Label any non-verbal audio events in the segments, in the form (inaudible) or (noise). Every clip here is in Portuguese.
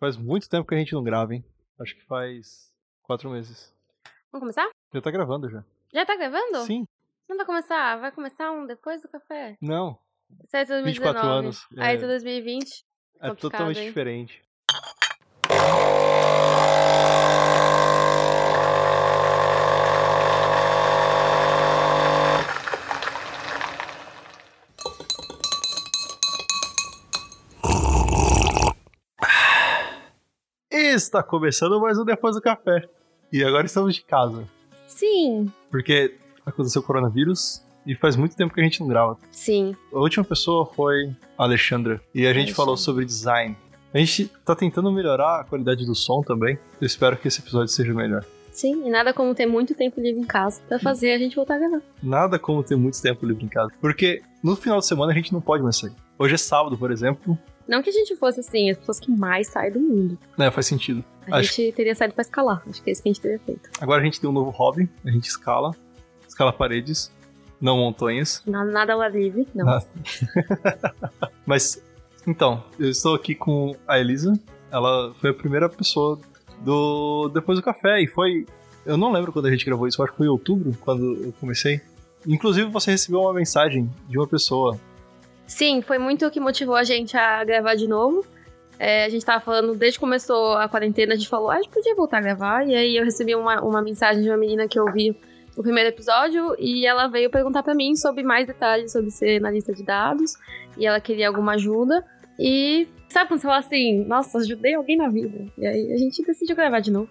Faz muito tempo que a gente não grava, hein? Acho que faz quatro meses. Vamos começar? Já tá gravando já. Já tá gravando? Sim. Não vai começar? Vai começar um depois do café? Não. Isso é 2019. 24 anos. Aí é, tá 2020. é complicado, totalmente hein? diferente. Está começando mais um Depois do Café. E agora estamos de casa. Sim, Porque aconteceu o coronavírus e faz muito tempo que a gente não grava. sim. A última pessoa foi a Alexandra. E a gente Alexandra. falou sobre design. A gente tá tentando melhorar a qualidade do som também. Eu espero que esse episódio seja melhor. Sim, e nada como ter muito tempo livre em casa pra fazer a gente voltar a gravar. Nada como ter muito tempo livre em casa. Porque no final de semana a gente não pode mais sair. Hoje é sábado, por exemplo. Não que a gente fosse assim, as pessoas que mais saem do mundo. Né, faz sentido. A Acho- gente teria saído pra escalar. Acho que é isso que a gente teria feito. Agora a gente tem um novo hobby. A gente escala. Escala paredes. Não montanhas. Nada, nada ao ar livre, não. Ah. (laughs) Mas, então, eu estou aqui com a Elisa. Ela foi a primeira pessoa do Depois do Café. E foi. Eu não lembro quando a gente gravou isso, acho que foi em outubro, quando eu comecei. Inclusive, você recebeu uma mensagem de uma pessoa. Sim, foi muito o que motivou a gente a gravar de novo. É, a gente tava falando, desde que começou a quarentena, a gente falou, ah, a gente podia voltar a gravar. E aí eu recebi uma, uma mensagem de uma menina que ouviu o primeiro episódio e ela veio perguntar pra mim sobre mais detalhes sobre ser analista de dados. E ela queria alguma ajuda. E sabe quando você fala assim, nossa, ajudei alguém na vida? E aí a gente decidiu gravar de novo.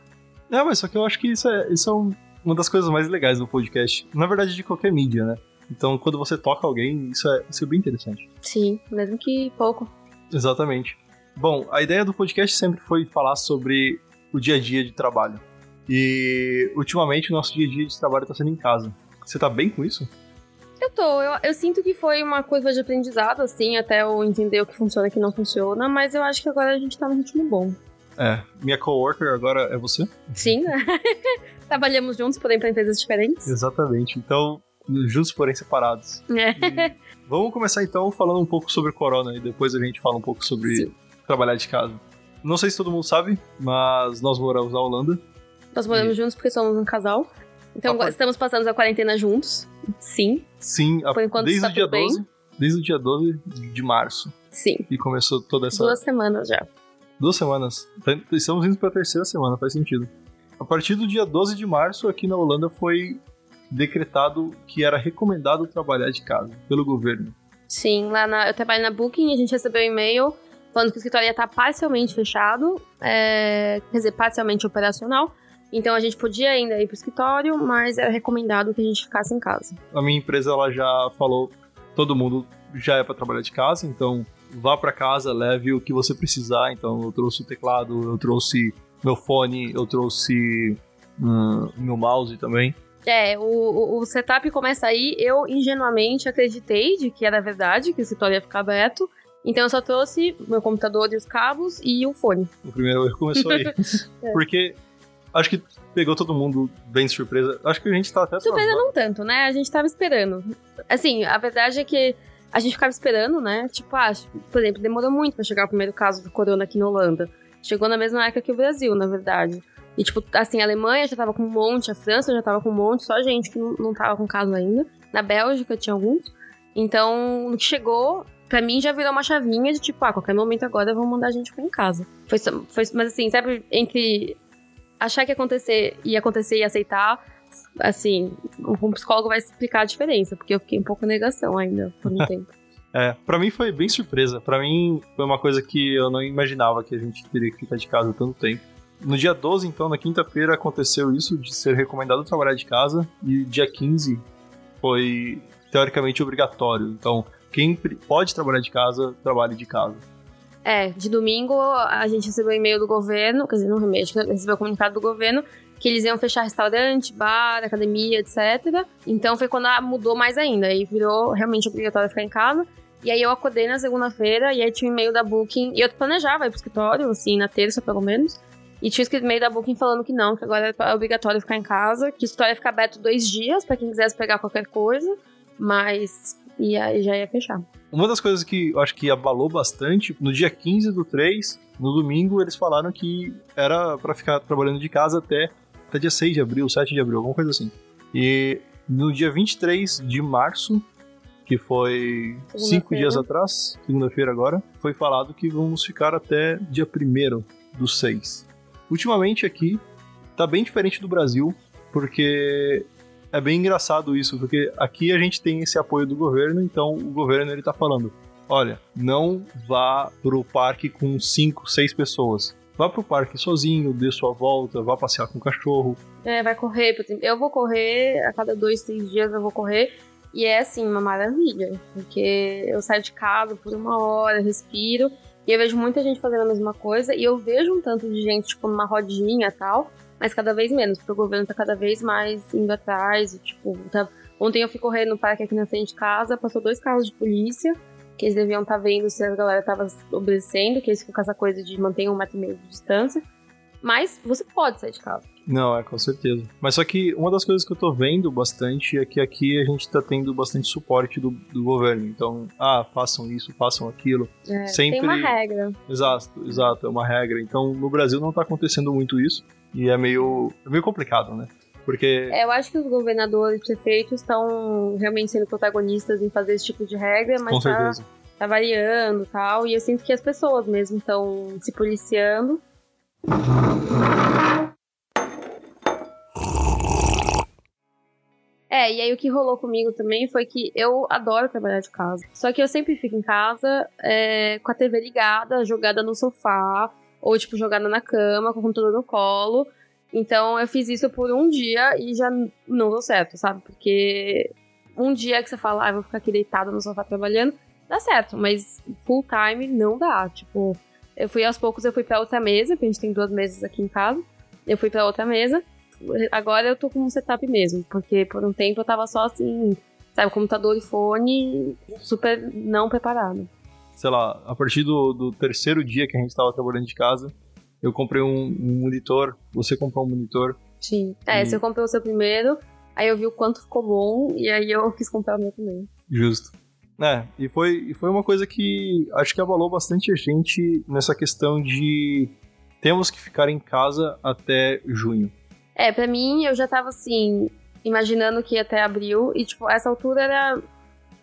É, mas só que eu acho que isso é, isso é um- uma das coisas mais legais do podcast. Na verdade, de qualquer mídia, né? Então, quando você toca alguém, isso é, isso é bem interessante. Sim, mesmo que pouco. Exatamente. Bom, a ideia do podcast sempre foi falar sobre o dia a dia de trabalho. E ultimamente o nosso dia a dia de trabalho tá sendo em casa. Você tá bem com isso? Eu tô, eu, eu sinto que foi uma coisa de aprendizado, assim, até eu entender o que funciona e o que não funciona, mas eu acho que agora a gente tá num ritmo bom. É. Minha coworker agora é você? Sim, (laughs) (laughs) trabalhamos juntos, porém para empresas diferentes. Exatamente. Então, juntos porém separados. É. E vamos começar então falando um pouco sobre corona e depois a gente fala um pouco sobre Sim. trabalhar de casa. Não sei se todo mundo sabe, mas nós moramos na Holanda. Nós moramos juntos porque somos um casal. Então pode- estamos passando a quarentena juntos. Sim, Sim, a- Por enquanto desde está o dia tudo bem. 12. Desde o dia 12 de março. sim. E começou toda essa. Duas semanas já. Duas semanas. Tá- Estamos indo pra terceira semana, faz sentido. A partir do dia 12 de março, aqui na Holanda, foi decretado que era recomendado trabalhar de casa pelo governo. Sim, lá na, eu trabalho na Booking e a gente recebeu um e-mail falando que o escritório ia estar parcialmente fechado, é, quer dizer, parcialmente operacional. Então a gente podia ainda ir pro escritório, mas era recomendado que a gente ficasse em casa. A minha empresa ela já falou, todo mundo já é para trabalhar de casa, então vá para casa, leve o que você precisar. Então eu trouxe o teclado, eu trouxe meu fone, eu trouxe hum, meu mouse também. É, o, o, setup começa aí. Eu ingenuamente acreditei de que era verdade, que o escritório ia ficar aberto. Então eu só trouxe meu computador e os cabos e o fone. O primeiro erro começou aí. É. (laughs) (laughs) Porque acho que pegou todo mundo bem de surpresa. Acho que a gente tá até Surpresa não tanto, né? A gente tava esperando. Assim, a verdade é que a gente ficava esperando, né? Tipo, ah, por exemplo, demorou muito pra chegar o primeiro caso do corona aqui na Holanda. Chegou na mesma época que o Brasil, na verdade. E, tipo, assim, a Alemanha já tava com um monte, a França já tava com um monte, só gente que não, não tava com caso ainda. Na Bélgica tinha alguns. Então, no que chegou, pra mim já virou uma chavinha de tipo, ah, a qualquer momento agora vão mandar a gente ficar em casa. Foi, foi mas assim, sabe, entre achar que ia acontecer e acontecer e aceitar, assim, um psicólogo vai explicar a diferença, porque eu fiquei um pouco negação ainda por um (laughs) tempo. É, pra mim foi bem surpresa. Pra mim foi uma coisa que eu não imaginava que a gente teria que ficar de casa tanto tempo. No dia 12, então, na quinta-feira, aconteceu isso de ser recomendado trabalhar de casa. E dia 15 foi teoricamente obrigatório. Então, quem pode trabalhar de casa, trabalhe de casa. É, de domingo a gente recebeu um e-mail do governo, quer dizer, não e-mail, a gente recebeu o comunicado do governo que eles iam fechar restaurante, bar, academia, etc. Então foi quando mudou mais ainda, aí virou realmente obrigatório ficar em casa. E aí eu acordei na segunda-feira e aí tinha um e-mail da Booking, e eu planejava ir pro escritório, assim, na terça pelo menos. E tinha escrito e-mail da Booking falando que não, que agora é obrigatório ficar em casa, que o escritório ia ficar aberto dois dias pra quem quisesse pegar qualquer coisa, mas e aí já ia fechar. Uma das coisas que eu acho que abalou bastante, no dia 15 do 3, no domingo, eles falaram que era para ficar trabalhando de casa até, até dia 6 de abril, 7 de abril, alguma coisa assim. E no dia 23 de março, que foi cinco dias atrás, segunda-feira agora, foi falado que vamos ficar até dia 1 do 6. Ultimamente aqui tá bem diferente do Brasil, porque é bem engraçado isso, porque aqui a gente tem esse apoio do governo, então o governo ele tá falando: olha, não vá pro parque com cinco, seis pessoas. Vá pro parque sozinho, dê sua volta, vá passear com o cachorro. É, vai correr. Eu vou correr, a cada dois, três dias eu vou correr. E é assim, uma maravilha. Porque eu saio de casa por uma hora, respiro. E eu vejo muita gente fazendo a mesma coisa. E eu vejo um tanto de gente, tipo, numa rodinha e tal mas cada vez menos, porque o governo tá cada vez mais indo atrás, e, tipo, tá... ontem eu fui correr no parque aqui na frente de casa, passou dois carros de polícia, que eles deviam estar tá vendo se a galera tava obedecendo, que eles ficam com essa coisa de manter um metro e meio de distância, mas você pode sair de casa. Não, é, com certeza. Mas só que uma das coisas que eu tô vendo bastante é que aqui a gente tá tendo bastante suporte do, do governo. Então, ah, façam isso, façam aquilo. É, Sempre... Tem uma regra. Exato, exato, é uma regra. Então, no Brasil não tá acontecendo muito isso. E é meio, é meio complicado, né? Porque. É, eu acho que os governadores e prefeitos estão realmente sendo protagonistas em fazer esse tipo de regra, mas Com tá, tá variando e tal. E eu sinto que as pessoas mesmo estão se policiando. É, e aí o que rolou comigo também foi que eu adoro trabalhar de casa. Só que eu sempre fico em casa é, com a TV ligada, jogada no sofá, ou tipo jogada na cama, com o computador no colo. Então eu fiz isso por um dia e já não deu certo, sabe? Porque um dia que você fala, ah, vou ficar aqui deitado no sofá trabalhando, dá certo, mas full time não dá. Tipo, eu fui aos poucos, eu fui pra outra mesa, porque a gente tem duas mesas aqui em casa. Eu fui pra outra mesa. Agora eu tô com um setup mesmo, porque por um tempo eu tava só assim, sabe, computador e fone super não preparado sei lá, a partir do, do terceiro dia que a gente estava trabalhando de casa, eu comprei um, um, monitor, você comprou um monitor. Sim. É, e... você comprou o seu primeiro, aí eu vi o quanto ficou bom, e aí eu (laughs) quis comprar o meu também. Justo. É, e foi, e foi uma coisa que acho que abalou bastante a gente nessa questão de temos que ficar em casa até junho. É, para mim eu já tava assim, imaginando que ia até abril, e tipo, essa altura era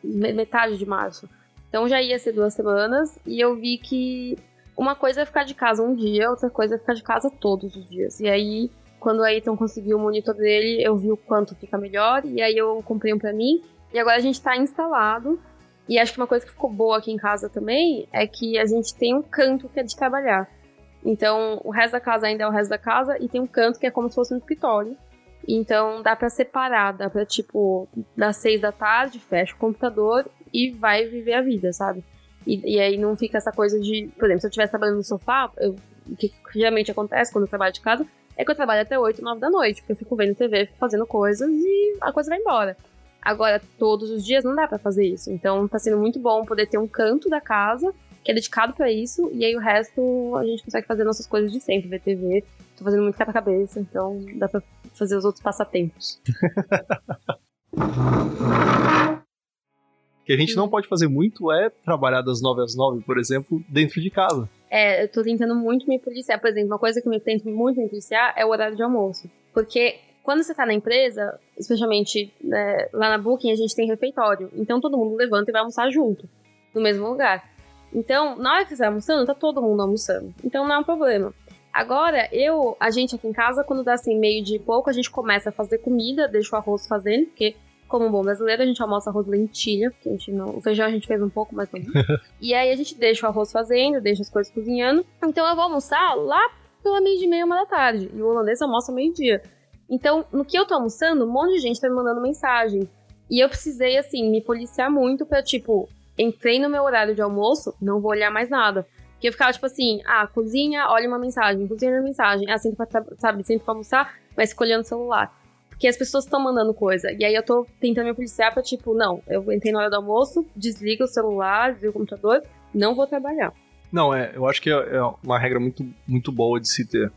metade de março. Então já ia ser duas semanas e eu vi que uma coisa é ficar de casa um dia, outra coisa é ficar de casa todos os dias. E aí, quando a Ethan conseguiu o monitor dele, eu vi o quanto fica melhor e aí eu comprei um pra mim. E agora a gente tá instalado. E acho que uma coisa que ficou boa aqui em casa também é que a gente tem um canto que é de trabalhar. Então, o resto da casa ainda é o resto da casa e tem um canto que é como se fosse um escritório. Então, dá para separar, dá pra, tipo, das seis da tarde, fecha o computador e vai viver a vida, sabe? E, e aí não fica essa coisa de, por exemplo, se eu estivesse trabalhando no sofá, eu, o que geralmente acontece quando eu trabalho de casa é que eu trabalho até 8, 9 da noite, porque eu fico vendo TV, fazendo coisas e a coisa vai embora. Agora, todos os dias não dá para fazer isso. Então, tá sendo muito bom poder ter um canto da casa que é dedicado para isso, e aí o resto a gente consegue fazer nossas coisas de sempre, ver TV. Tô fazendo muito quebra-cabeça, então dá pra fazer os outros passatempos. que a gente não pode fazer muito é trabalhar das 9 às 9, por exemplo, dentro de casa. É, eu tô tentando muito me policiar. Por exemplo, uma coisa que eu tento muito me policiar é o horário de almoço. Porque quando você tá na empresa, especialmente né, lá na Booking, a gente tem refeitório. Então todo mundo levanta e vai almoçar junto, no mesmo lugar. Então, na hora que você tá almoçando, tá todo mundo almoçando. Então não é um problema. Agora, eu, a gente aqui em casa, quando dá assim meio de pouco, a gente começa a fazer comida, deixa o arroz fazendo, porque como bom brasileiro, a gente almoça arroz lentilha, porque a gente não. O feijão a gente fez um pouco, mais não. (laughs) e aí a gente deixa o arroz fazendo, deixa as coisas cozinhando. Então eu vou almoçar lá pela meia de meia, uma da tarde. E o holandês almoça meio-dia. Então, no que eu tô almoçando, um monte de gente tá me mandando mensagem. E eu precisei, assim, me policiar muito pra, tipo, entrei no meu horário de almoço, não vou olhar mais nada. Porque eu ficava, tipo assim, ah, cozinha, olha uma mensagem, cozinha uma mensagem. Ah, sempre pra, sabe, sempre pra almoçar, mas escolhendo o celular. Porque as pessoas estão mandando coisa. E aí eu tô tentando me policiar pra, tipo, não, eu entrei na hora do almoço, desliga o celular, desliga o computador, não vou trabalhar. Não, é, eu acho que é, é uma regra muito, muito boa de se ter.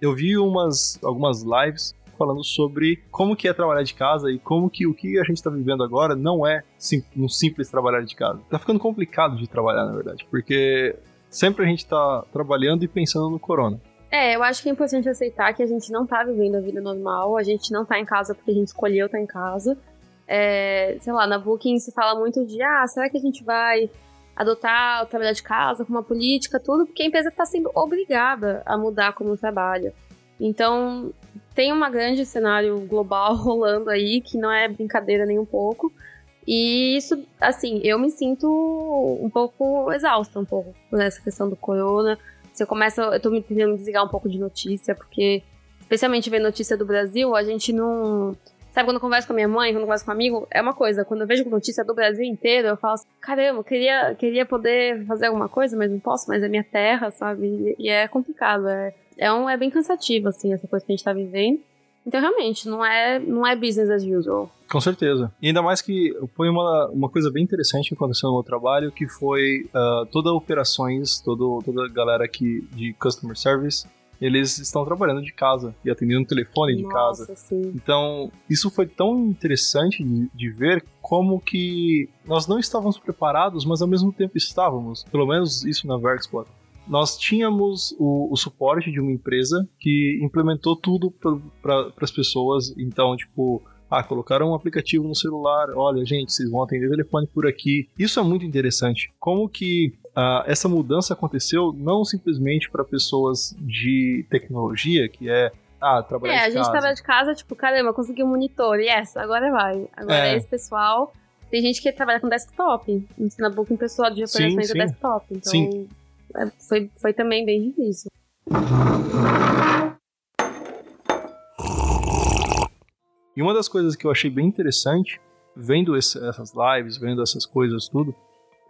Eu vi umas, algumas lives falando sobre como que é trabalhar de casa e como que o que a gente está vivendo agora não é sim, um simples trabalhar de casa. Tá ficando complicado de trabalhar, na verdade, porque sempre a gente tá trabalhando e pensando no corona. É, eu acho que é importante aceitar que a gente não tá vivendo a vida normal, a gente não tá em casa porque a gente escolheu estar tá em casa. É, sei lá, na Booking se fala muito de, ah, será que a gente vai adotar o trabalhar de casa como uma política, tudo, porque a empresa está sendo obrigada a mudar como trabalha. Então, tem um grande cenário global (laughs) rolando aí, que não é brincadeira nem um pouco. E isso, assim, eu me sinto um pouco exausta, um pouco, por essa questão do corona. Você começa, eu tô me tentando desligar um pouco de notícia, porque, especialmente ver notícia do Brasil, a gente não. Sabe, quando eu converso com a minha mãe, quando eu converso com um amigo, é uma coisa. Quando eu vejo notícia do Brasil inteiro, eu falo assim, caramba, queria, queria poder fazer alguma coisa, mas não posso, mas é minha terra, sabe? E é complicado, é, é, um, é bem cansativo, assim, essa coisa que a gente tá vivendo. Então, realmente, não é, não é business as usual. Com certeza. E ainda mais que foi uma, uma coisa bem interessante que aconteceu no meu trabalho, que foi uh, toda operações, todo, toda a galera aqui de customer service, eles estão trabalhando de casa e atendendo o telefone de Nossa, casa. Sim. Então, isso foi tão interessante de, de, ver como que nós não estávamos preparados, mas ao mesmo tempo estávamos. Pelo menos isso na Verkspot nós tínhamos o, o, suporte de uma empresa que implementou tudo para as pessoas. Então, tipo, ah, colocaram um aplicativo no celular. Olha, gente, vocês vão atender telefone por aqui. Isso é muito interessante. Como que ah, essa mudança aconteceu não simplesmente para pessoas de tecnologia, que é ah, trabalhar é, de casa. É, a gente trabalha de casa, tipo, caramba, consegui um monitor. Yes, agora vai. Agora é. esse pessoal. Tem gente que trabalha com desktop. Ensina Booking pessoal de operações sim, sim. desktop. Então, sim. É, foi, foi também bem difícil. E uma das coisas que eu achei bem interessante, vendo esse, essas lives, vendo essas coisas tudo,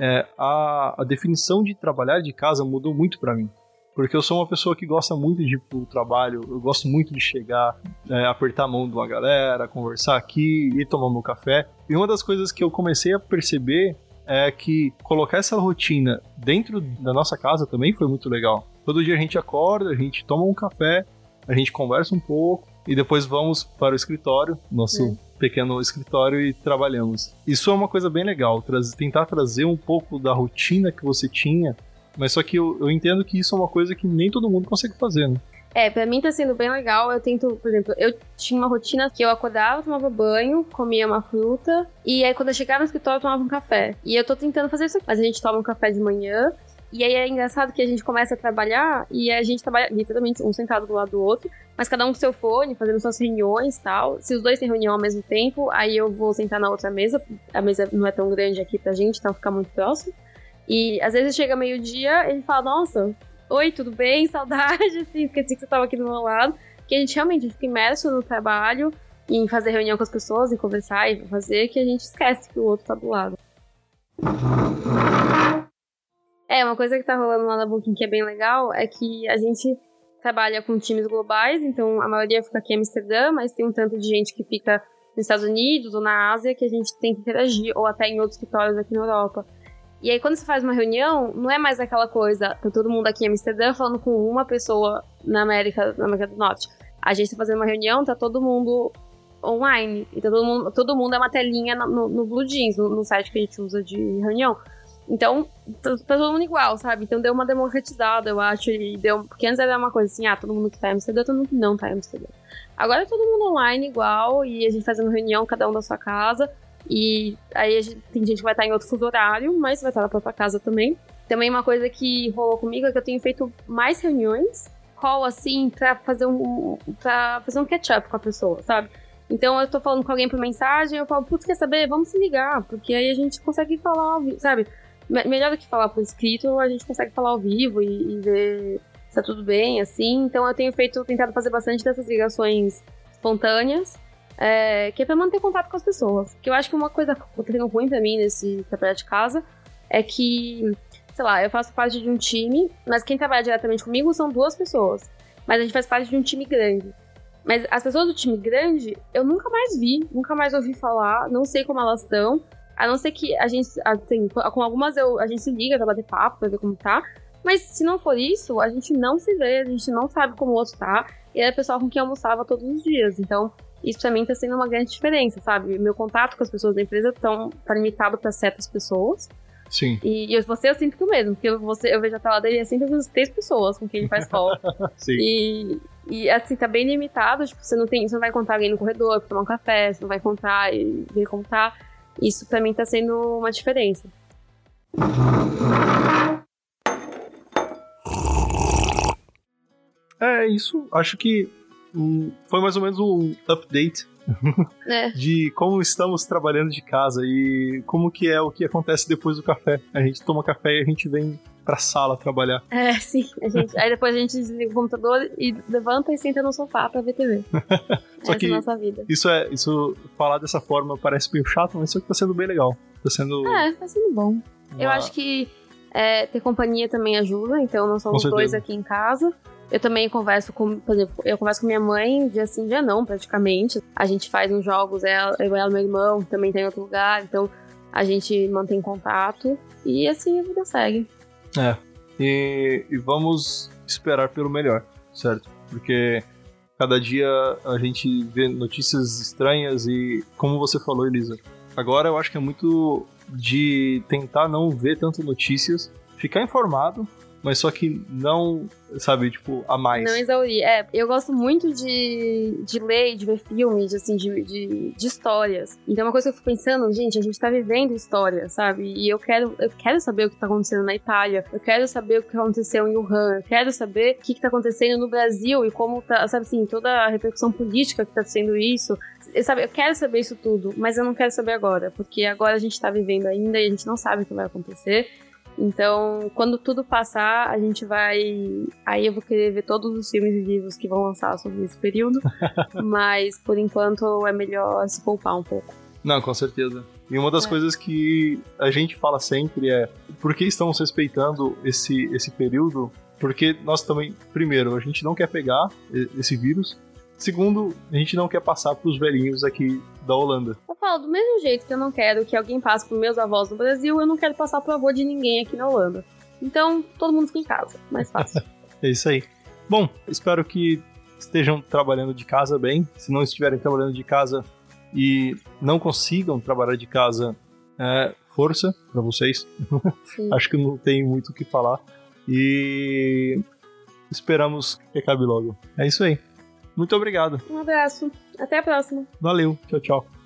é a, a definição de trabalhar de casa mudou muito para mim. Porque eu sou uma pessoa que gosta muito de ir pro trabalho, eu gosto muito de chegar, é, apertar a mão de uma galera, conversar aqui, ir tomar meu café. E uma das coisas que eu comecei a perceber é que colocar essa rotina dentro da nossa casa também foi muito legal. Todo dia a gente acorda, a gente toma um café, a gente conversa um pouco e depois vamos para o escritório, nosso é. Pequeno escritório e trabalhamos. Isso é uma coisa bem legal, trazer, tentar trazer um pouco da rotina que você tinha, mas só que eu, eu entendo que isso é uma coisa que nem todo mundo consegue fazer, né? É, pra mim tá sendo bem legal. Eu tento, por exemplo, eu tinha uma rotina que eu acordava, tomava banho, comia uma fruta, e aí quando eu chegava no escritório eu tomava um café. E eu tô tentando fazer isso aqui. Mas a gente toma um café de manhã, e aí é engraçado que a gente começa a trabalhar e a gente trabalha literalmente um sentado do lado do outro, mas cada um com seu fone, fazendo suas reuniões e tal. Se os dois têm reunião ao mesmo tempo, aí eu vou sentar na outra mesa. A mesa não é tão grande aqui pra gente, então fica muito próximo. E às vezes chega meio-dia, ele fala: Nossa, Oi, tudo bem? (laughs) Saudade, assim, esqueci que você estava aqui do meu lado. Que a gente realmente fica imerso no trabalho, em fazer reunião com as pessoas, em conversar e fazer, que a gente esquece que o outro tá do lado. É, uma coisa que tá rolando lá na Booking que é bem legal é que a gente trabalha com times globais, então a maioria fica aqui em Amsterdã, mas tem um tanto de gente que fica nos Estados Unidos ou na Ásia que a gente tem que interagir, ou até em outros escritórios aqui na Europa. E aí, quando você faz uma reunião, não é mais aquela coisa, tá todo mundo aqui em Amsterdã falando com uma pessoa na América, na América do Norte. A gente tá fazendo uma reunião, tá todo mundo online. E tá todo mundo, todo mundo é uma telinha no, no Blue Jeans, no, no, site que a gente usa de reunião. Então, tá, tá, todo mundo igual, sabe? Então deu uma democratizada, eu acho. E deu, porque antes era uma coisa assim, ah, todo mundo que tá em Amsterdã, todo mundo que não tá em Amsterdã. Agora é todo mundo online igual, e a gente fazendo reunião, cada um da sua casa. E aí gente, tem gente que vai estar em outro fuso horário, mas vai estar na própria casa também. Também uma coisa que rolou comigo é que eu tenho feito mais reuniões, call assim, pra fazer um, pra fazer um catch-up com a pessoa, sabe? Então eu tô falando com alguém por mensagem, eu falo, putz, quer saber? Vamos se ligar, porque aí a gente consegue falar, sabe? Melhor do que falar por escrito, a gente consegue falar ao vivo e, e ver se tá tudo bem, assim. Então eu tenho feito, tentado fazer bastante dessas ligações espontâneas é, que é pra manter contato com as pessoas. Que eu acho que uma coisa que tá sendo ruim pra mim nesse trabalhar de casa é que, sei lá, eu faço parte de um time, mas quem trabalha diretamente comigo são duas pessoas. Mas a gente faz parte de um time grande. Mas as pessoas do time grande, eu nunca mais vi, nunca mais ouvi falar, não sei como elas estão. A não ser que a gente, assim, com algumas eu, a gente se liga pra bater papo, pra ver como tá. Mas se não for isso, a gente não se vê, a gente não sabe como o outro tá. E era o pessoal com quem eu almoçava todos os dias. Então, isso pra mim tá sendo uma grande diferença, sabe? Meu contato com as pessoas da empresa tão, tá limitado para certas pessoas. Sim. E, e você eu sinto que o mesmo, porque você, eu vejo a tela dele é sempre as três pessoas com quem ele faz call. (laughs) Sim. E, e assim, tá bem limitado, tipo, você não tem, você não vai encontrar alguém no corredor pra tomar um café, você não vai encontrar e ver como tá. Isso pra mim tá sendo uma diferença. É isso. Acho que hum, foi mais ou menos um update (laughs) É. de como estamos trabalhando de casa e como que é o que acontece depois do café. A gente toma café e a gente vem pra sala trabalhar. É, sim. Gente, aí depois a gente desliga o computador e levanta e senta no sofá pra ver TV. (laughs) Só Essa que- é a nossa vida. Isso é, isso falar dessa forma parece meio chato, mas isso que tá sendo bem legal. Tá sendo É, tá sendo bom. Eu uma- acho que é, ter companhia também ajuda, então nós somos dois aqui em casa. Eu também converso com, por exemplo, eu converso com minha mãe dia sim, dia não, praticamente. A gente faz uns jogos, ela, eu, ela, meu irmão, também tem em outro lugar, então a gente mantém contato e assim a vida segue. É. E, e vamos esperar pelo melhor, certo? Porque cada dia a gente vê notícias estranhas e, como você falou, Elisa, agora eu acho que é muito de tentar não ver tanto notícias, ficar informado, mas só que não, sabe, tipo, a mais. Não exaurir. É, eu gosto muito de, de ler de ver filmes, assim, de, de, de histórias. Então, uma coisa que eu fico pensando, gente, a gente tá vivendo história, sabe? E eu quero, eu quero saber o que tá acontecendo na Itália, eu quero saber o que aconteceu em Wuhan, eu quero saber o que, que tá acontecendo no Brasil e como tá, sabe assim, toda a repercussão política que tá sendo isso. Eu, sabe, eu quero saber isso tudo, mas eu não quero saber agora, porque agora a gente tá vivendo ainda e a gente não sabe o que vai acontecer. Então, quando tudo passar, a gente vai. Aí eu vou querer ver todos os filmes e livros que vão lançar sobre esse período. (laughs) Mas, por enquanto, é melhor se poupar um pouco. Não, com certeza. E uma das É. coisas que a gente fala sempre é por que estamos respeitando esse, esse período? Porque nós também, primeiro, a gente não quer pegar esse vírus. Segundo, a gente não quer passar para os velhinhos aqui da Holanda. Eu falo, do mesmo jeito que eu não quero que alguém passe pros meus avós no Brasil, eu não quero passar pro avô de ninguém aqui na Holanda. Então, todo mundo fica em casa. Mais fácil. (laughs) É isso aí. Bom, espero que estejam trabalhando de casa bem. Se não estiverem trabalhando de casa e não consigam trabalhar de casa, é, força para vocês. (laughs) Acho que não tem muito o que falar. E esperamos que acabe logo. É isso aí. Muito obrigado. Um abraço. Até a próxima. Valeu. Tchau, tchau.